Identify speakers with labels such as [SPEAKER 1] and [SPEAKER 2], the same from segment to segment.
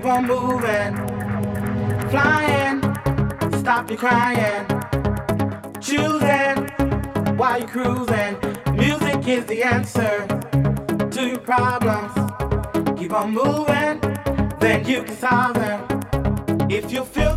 [SPEAKER 1] keep on moving, flying, stop your crying, choosing while you're cruising. Music is the answer to your problems. Keep on moving, then you can solve them. If you feel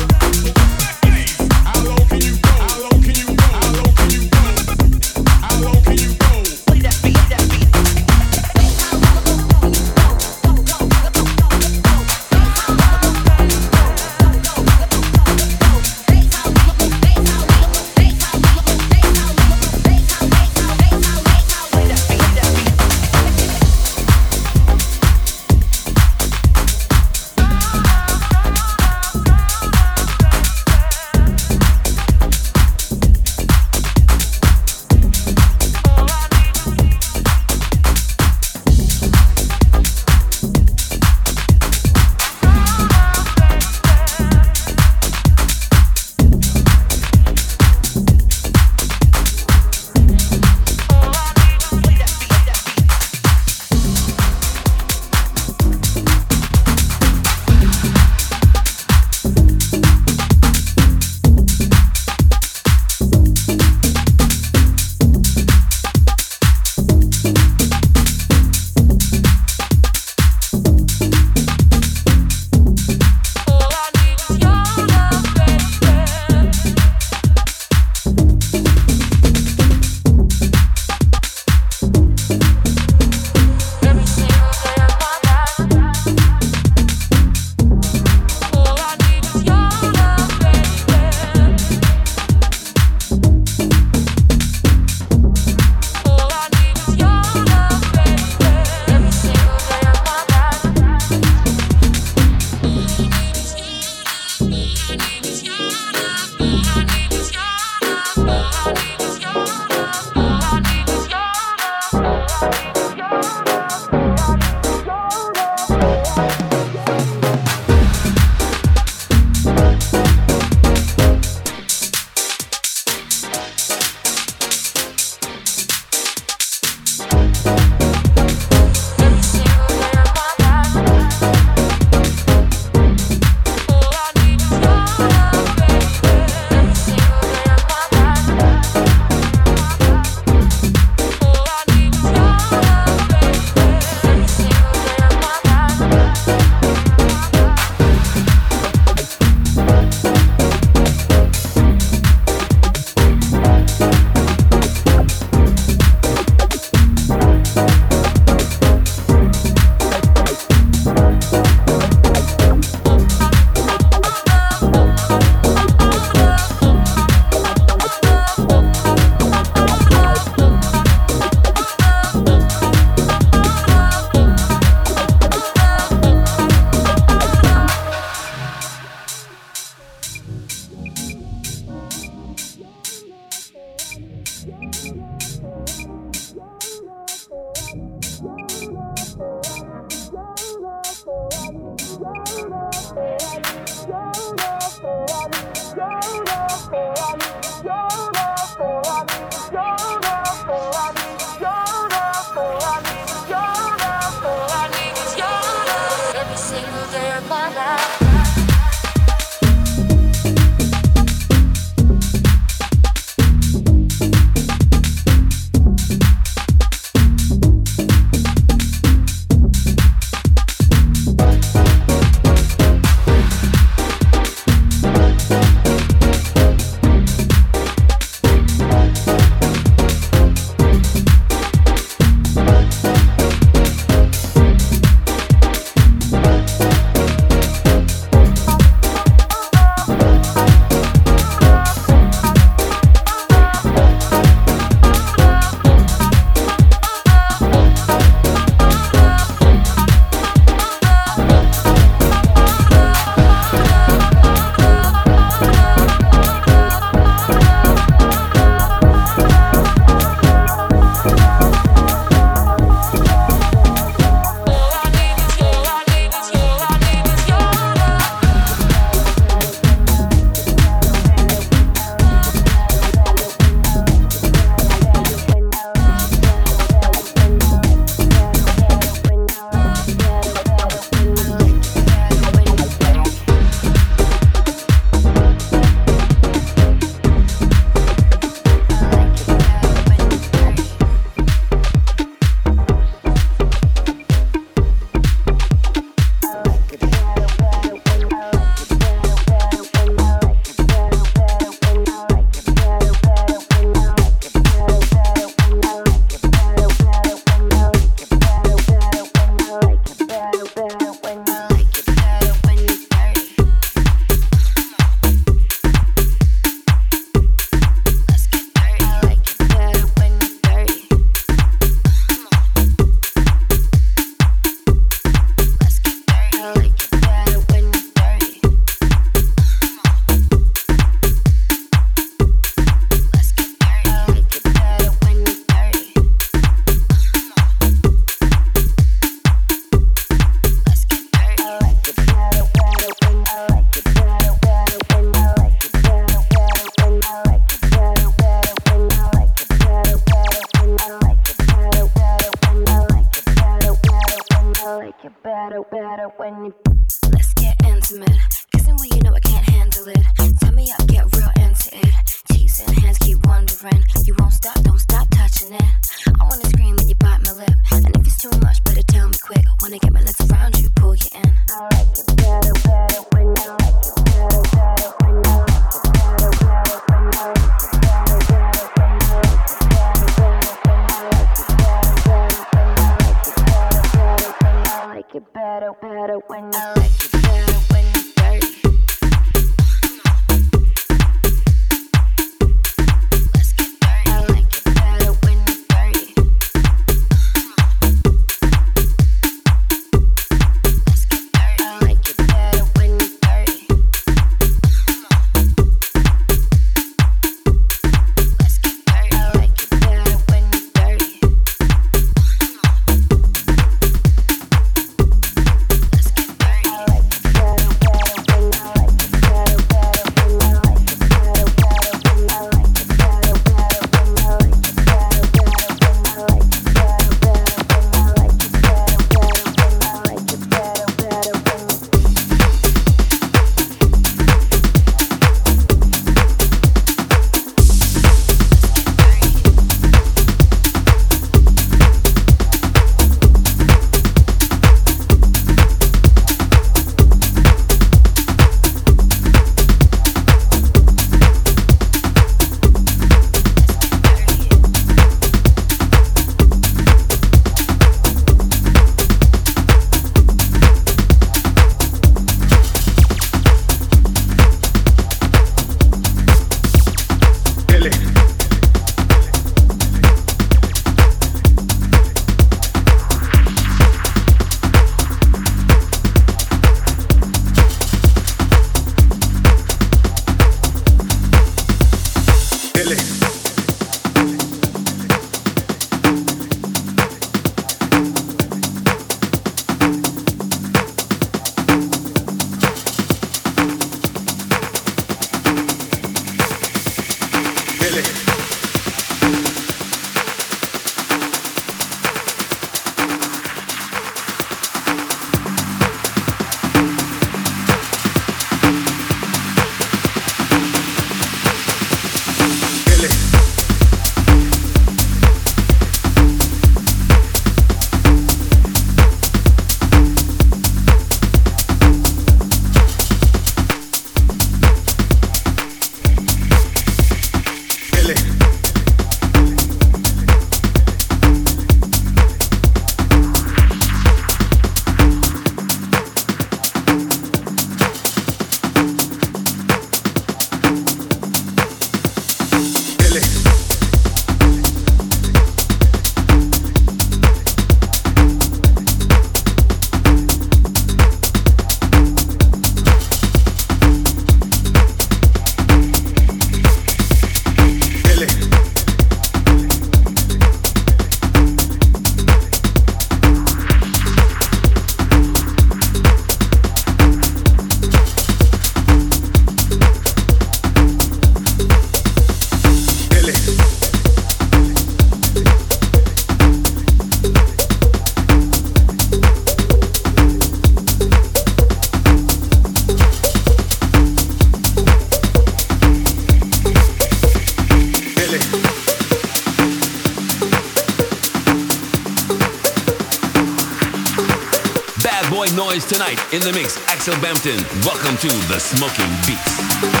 [SPEAKER 2] in the mix, Axel Bampton. Welcome to the Smoking Beats.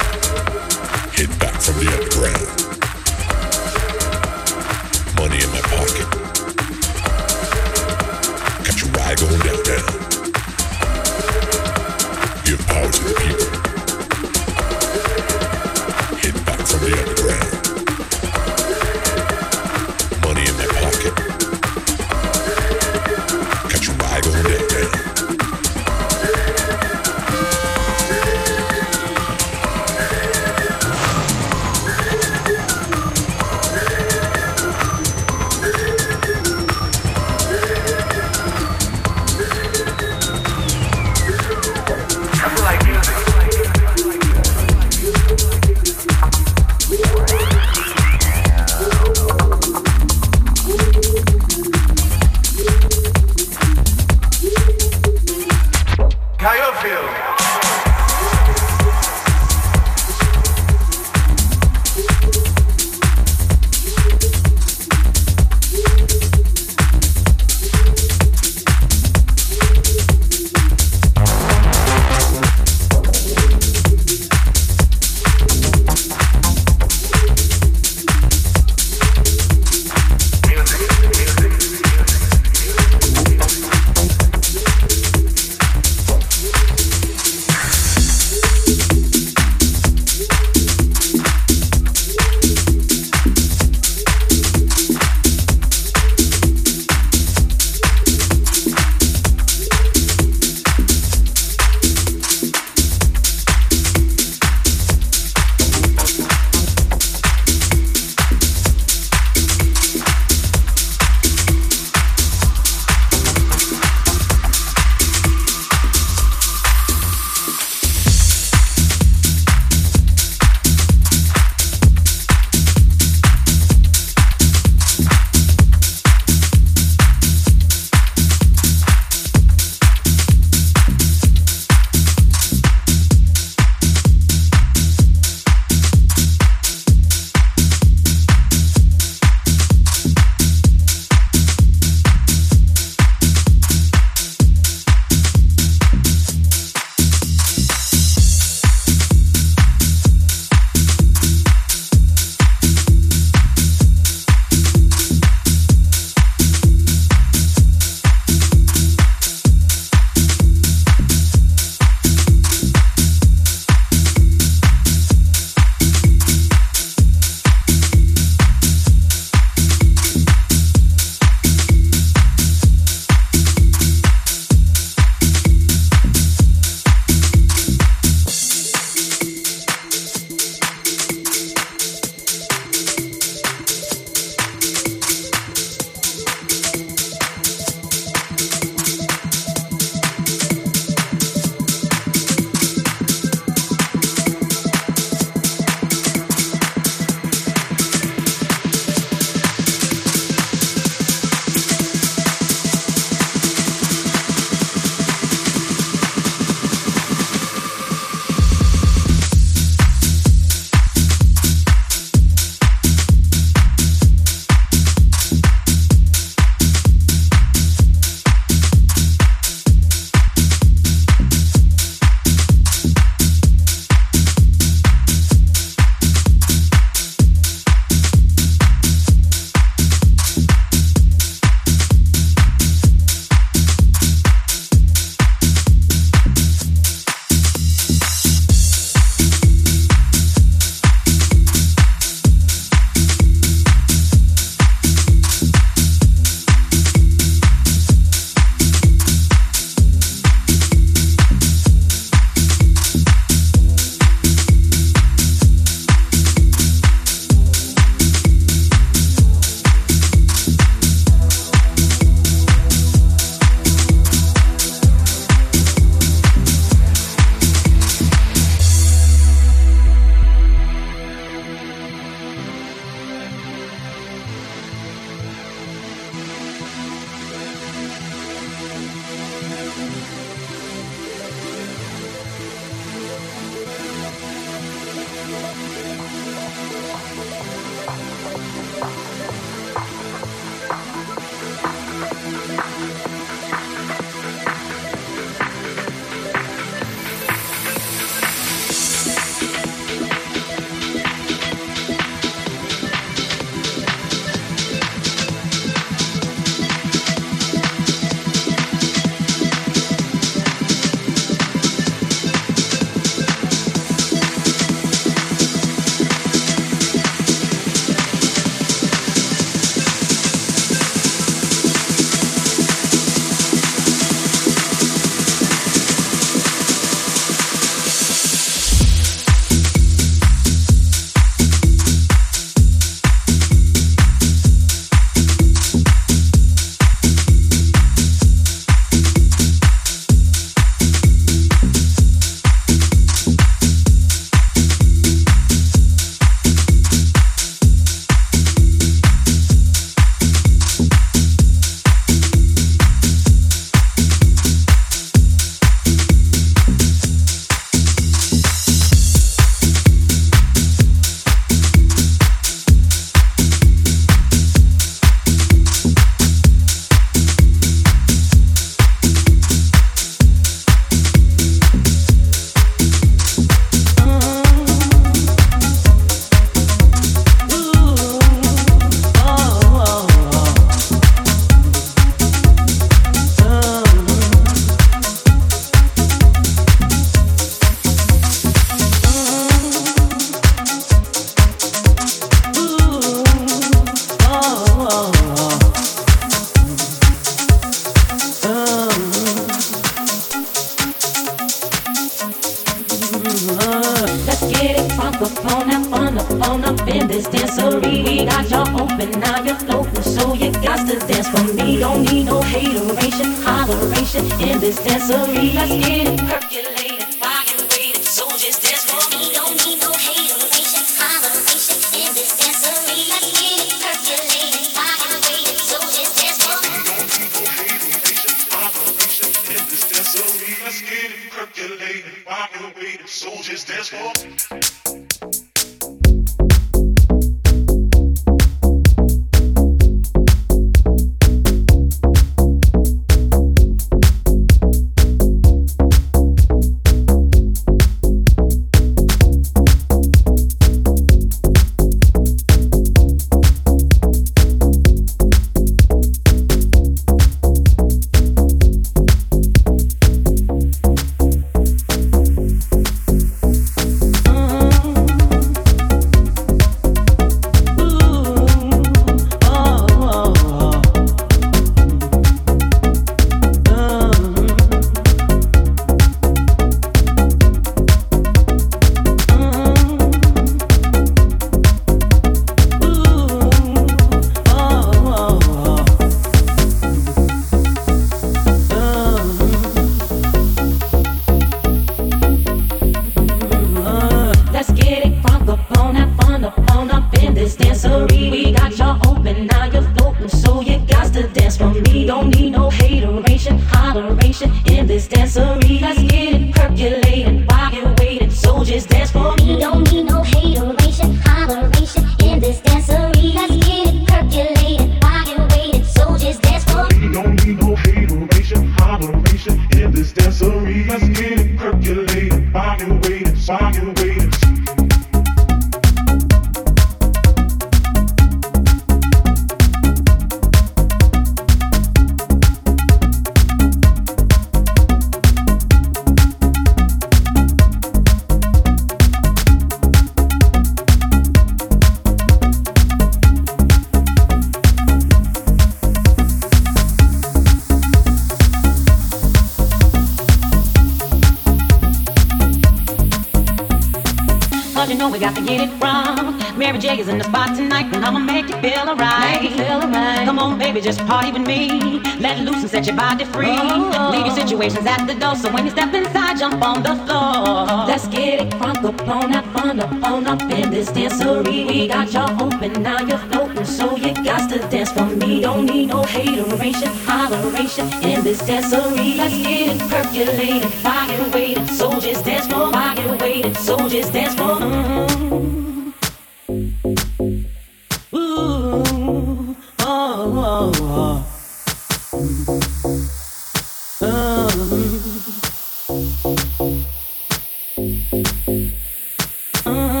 [SPEAKER 3] Mm-hmm.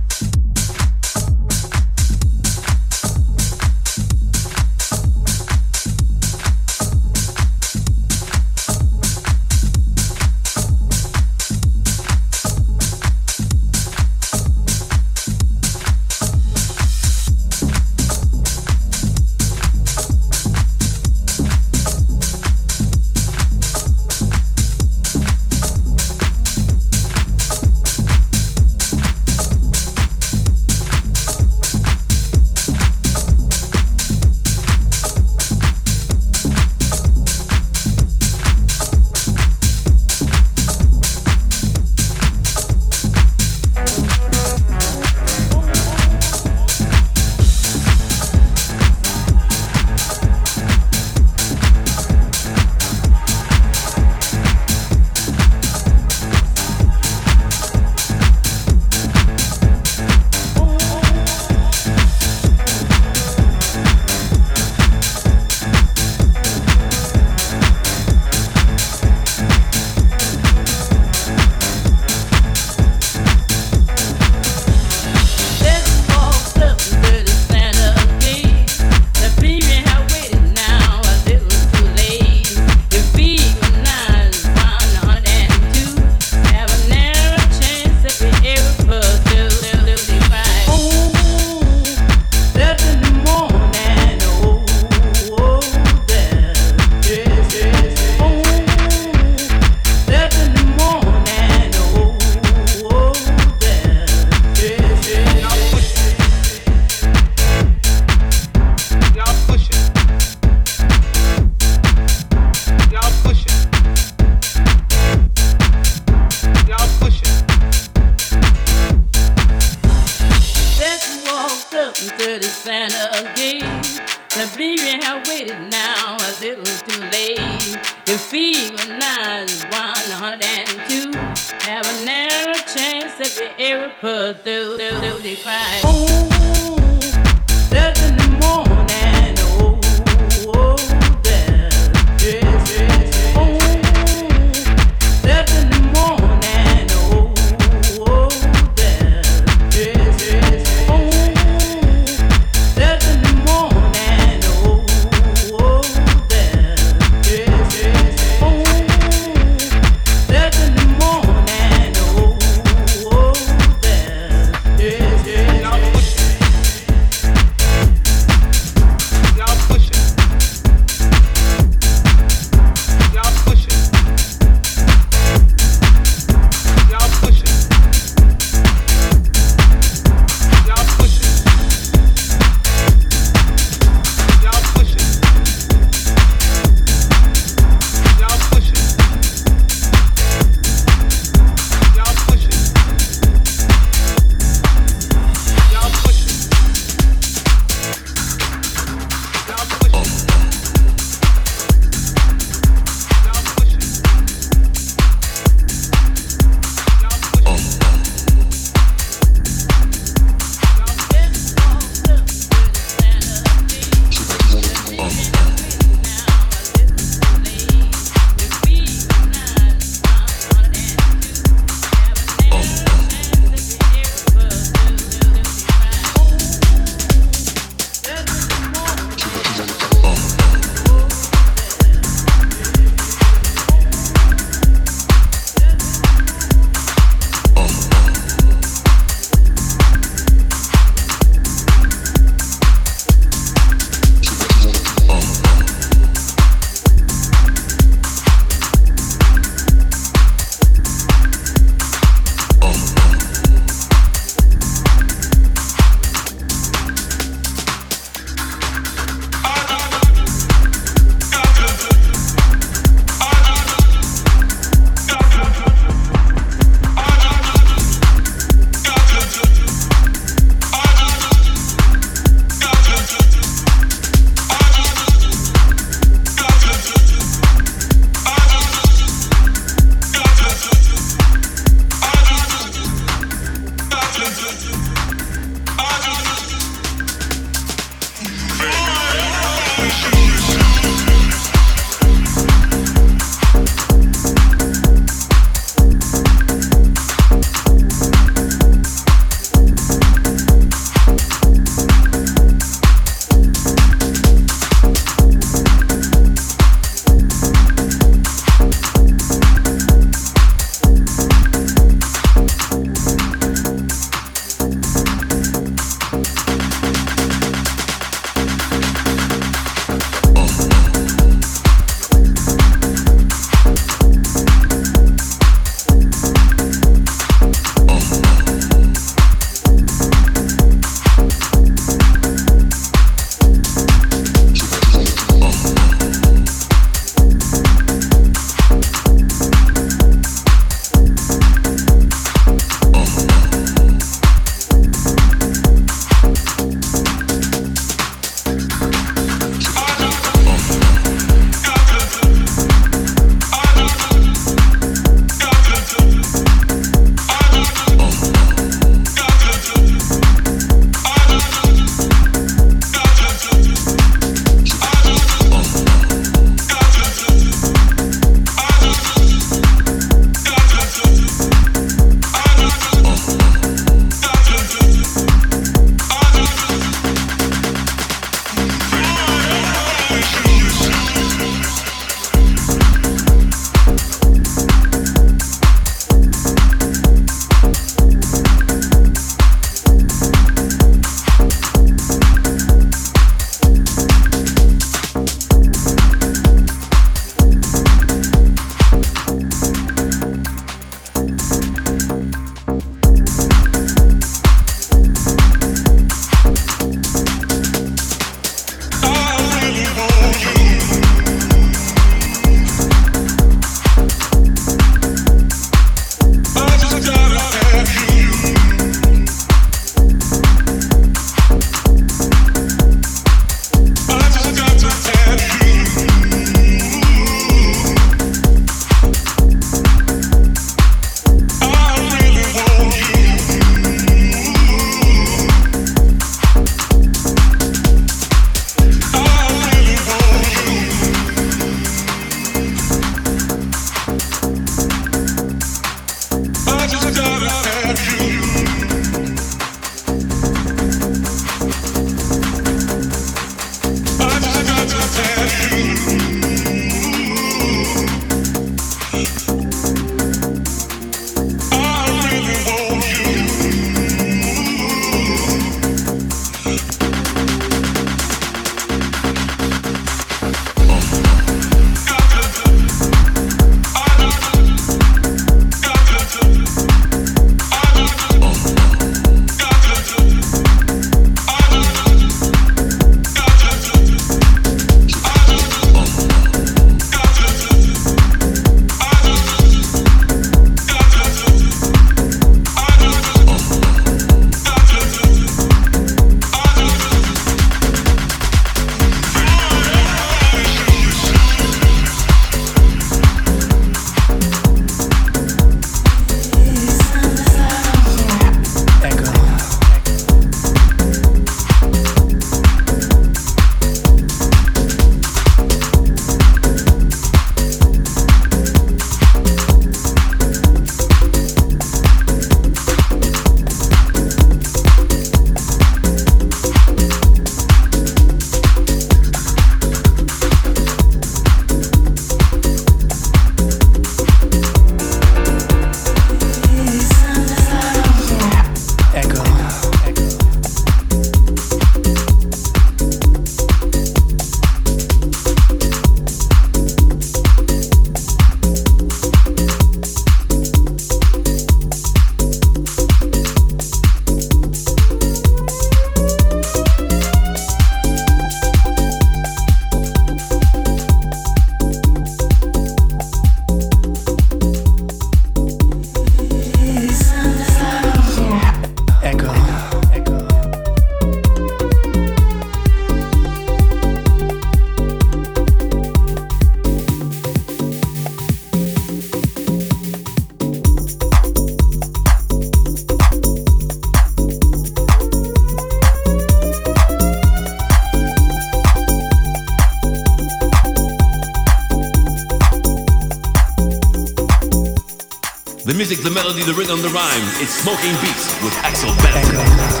[SPEAKER 3] The
[SPEAKER 4] melody, the rhythm, the rhyme. It's Smoking Beats with Axel Bampton.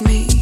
[SPEAKER 5] Baby, me.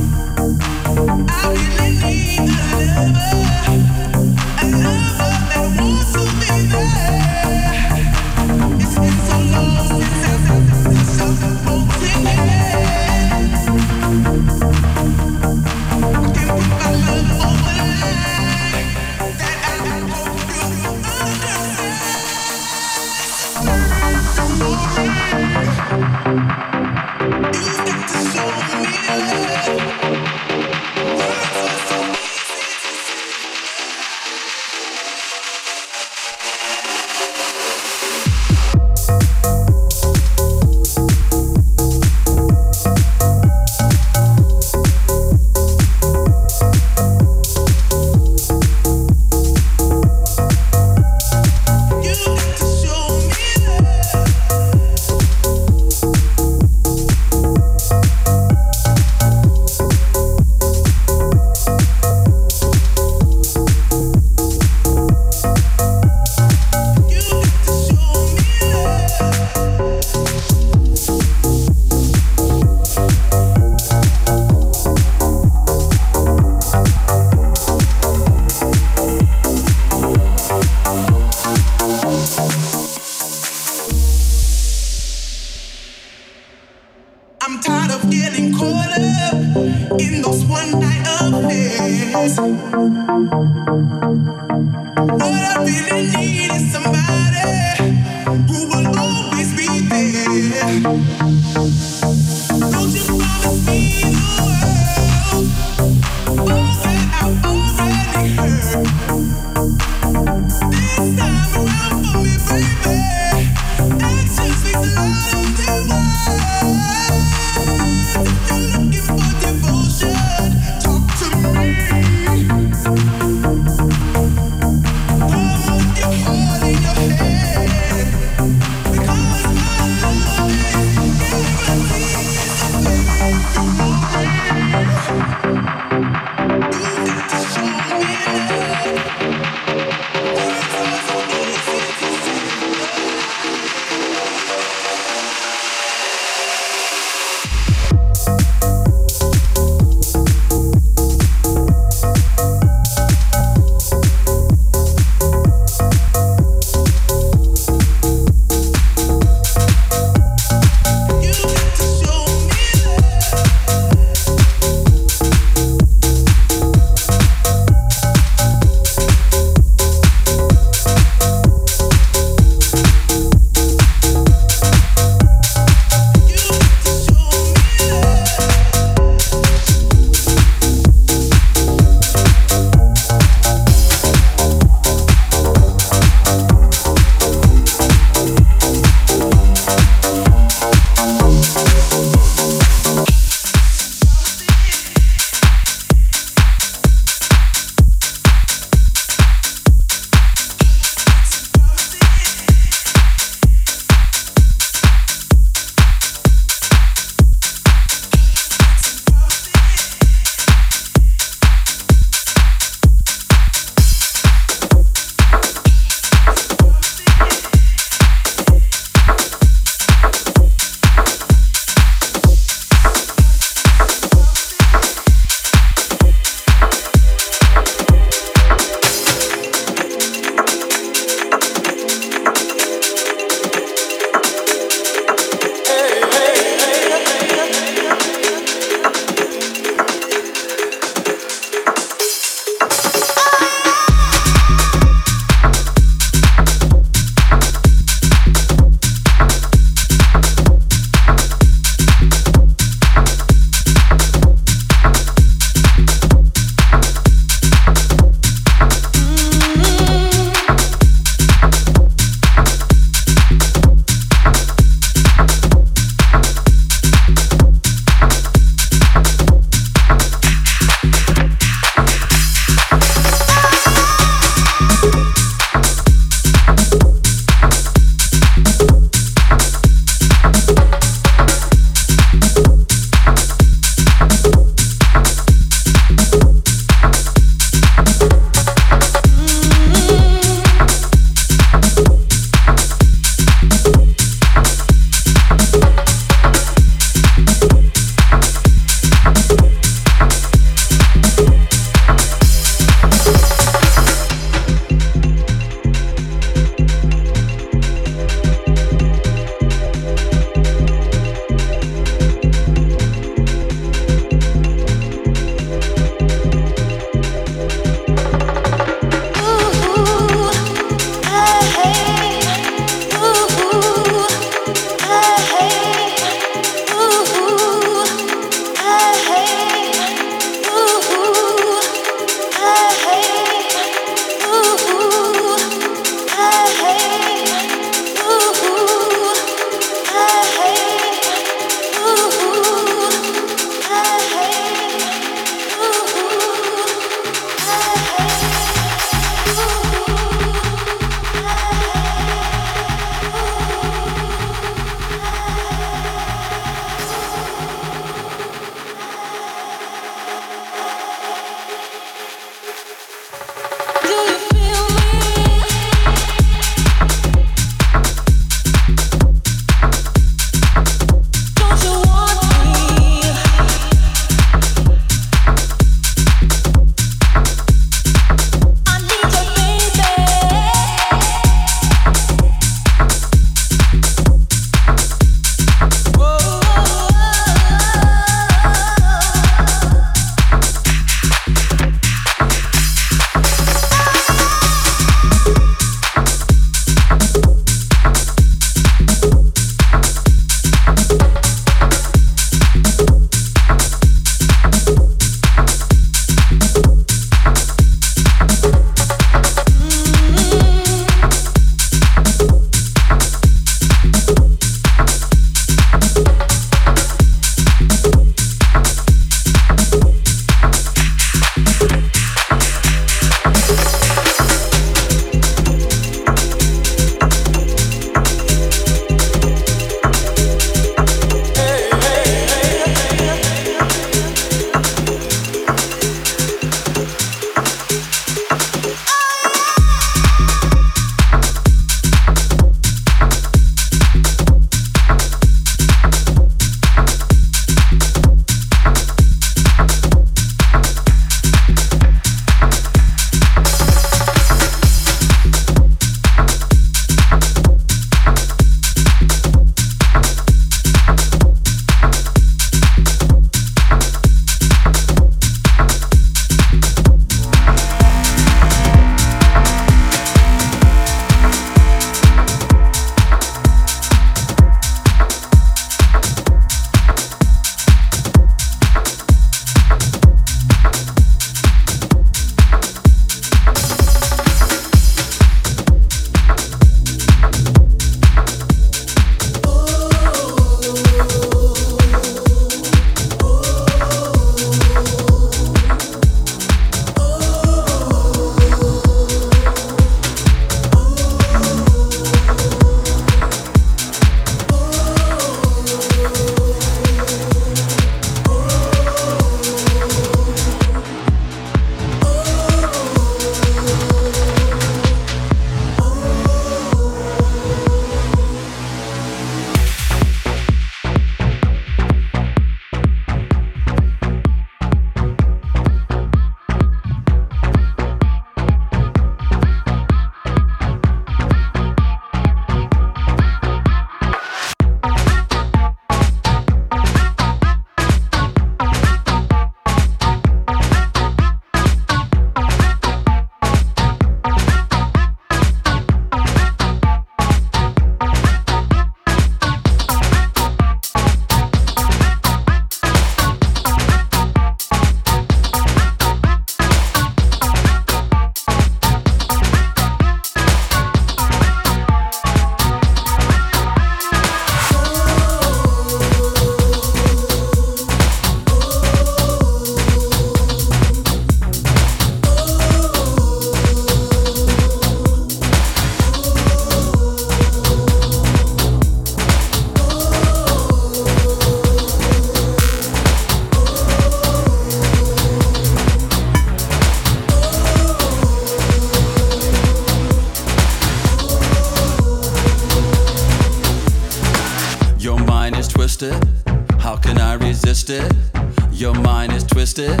[SPEAKER 5] resist it? Your mind is twisted.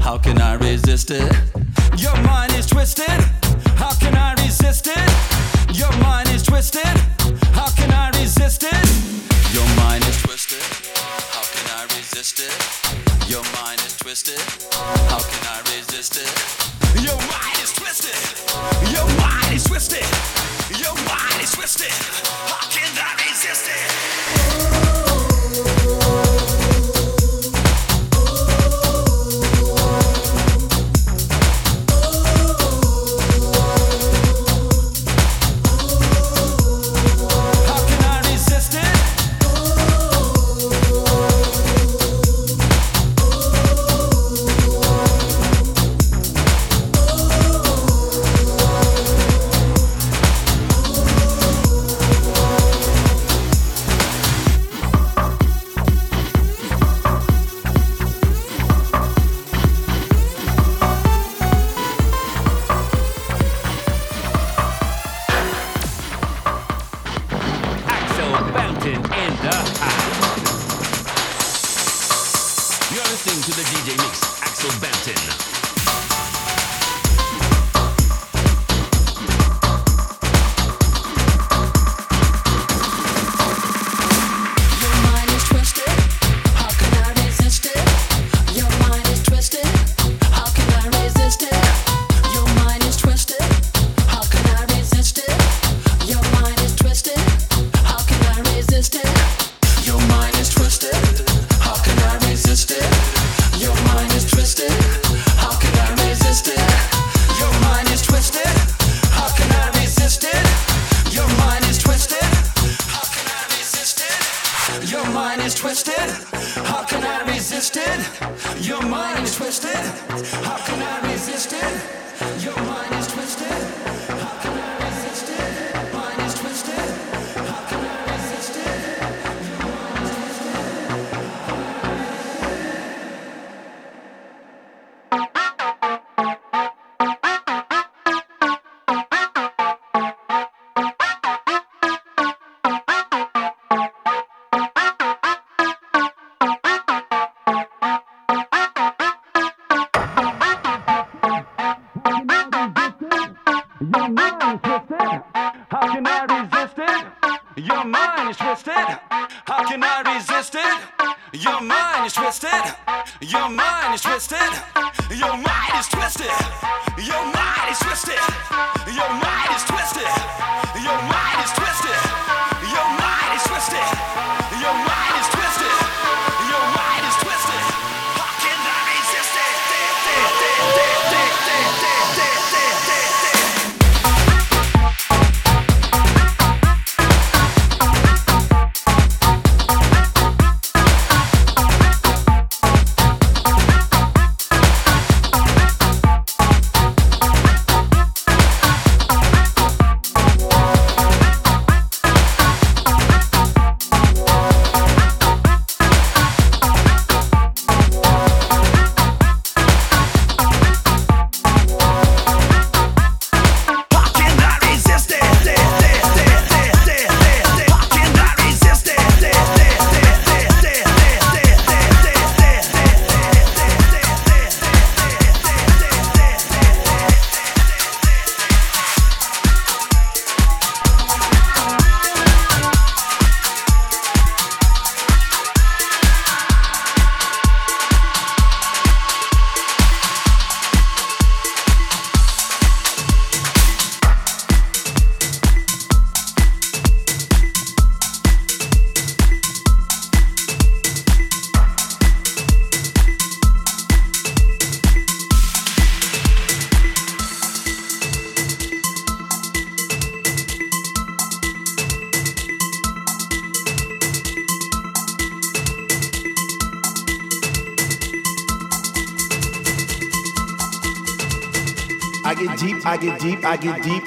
[SPEAKER 5] How can I resist it?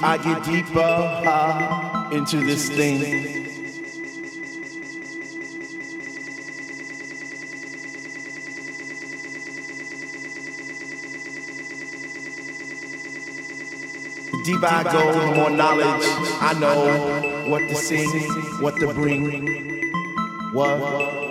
[SPEAKER 5] I
[SPEAKER 6] get deeper uh, into this thing. deeper I go, the more knowledge I know what to sing, what to bring, what.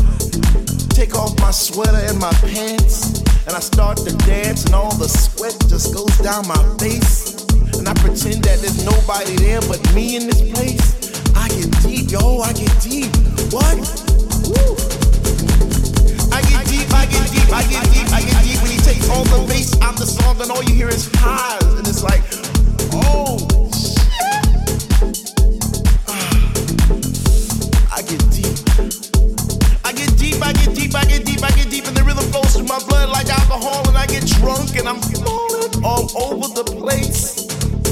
[SPEAKER 6] Take off my sweater and my pants, and I start to dance, and all the sweat just goes down my face. And I pretend that there's nobody there but me in this place. I get deep, yo, I get deep. What? Woo. I get deep, I get deep, I get deep, I get deep. When he takes all the bass out the song, and all you hear is highs, and it's like, oh ah. I get deep. Drunk and I'm falling all over the place.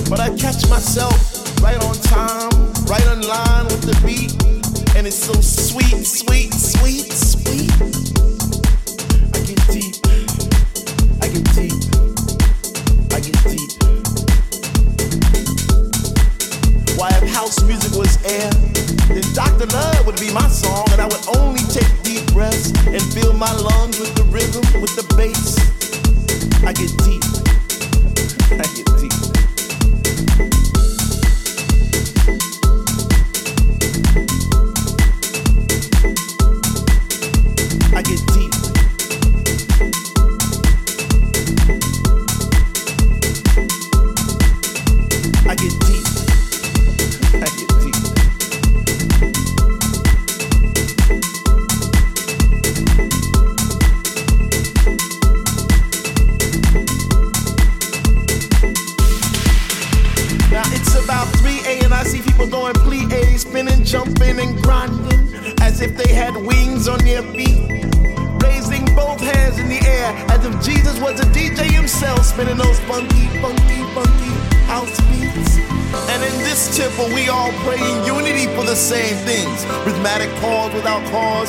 [SPEAKER 6] But I catch myself right on time, right on line with the beat, and it's so sweet, sweet, sweet, sweet. I get deep, I get deep, I get deep. Why, if house music was air, then Dr. Love would be my song, and I would only take deep breaths and fill my lungs with the rhythm, with the bass. I get deep.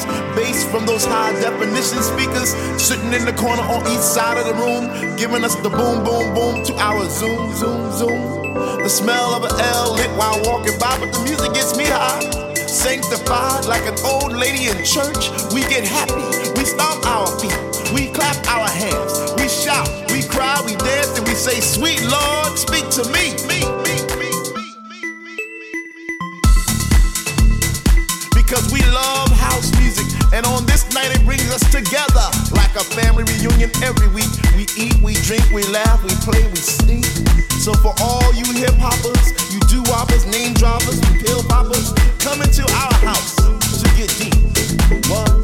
[SPEAKER 6] Cause, bass from those high definition speakers sitting in the corner on each side of the room, giving us the boom, boom, boom to our zoom, zoom, zoom. The smell of an L lit while walking by, but the music gets me high. Sanctified like an old lady in church, we get happy. We stomp our feet, we clap our hands, we shout, we cry, we dance, and we say, Sweet Lord, speak to me, reunion every week. We eat, we drink, we laugh, we play, we sing. So for all you hip hoppers, you do woppers, name droppers, pill poppers, come into our house to get deep. What?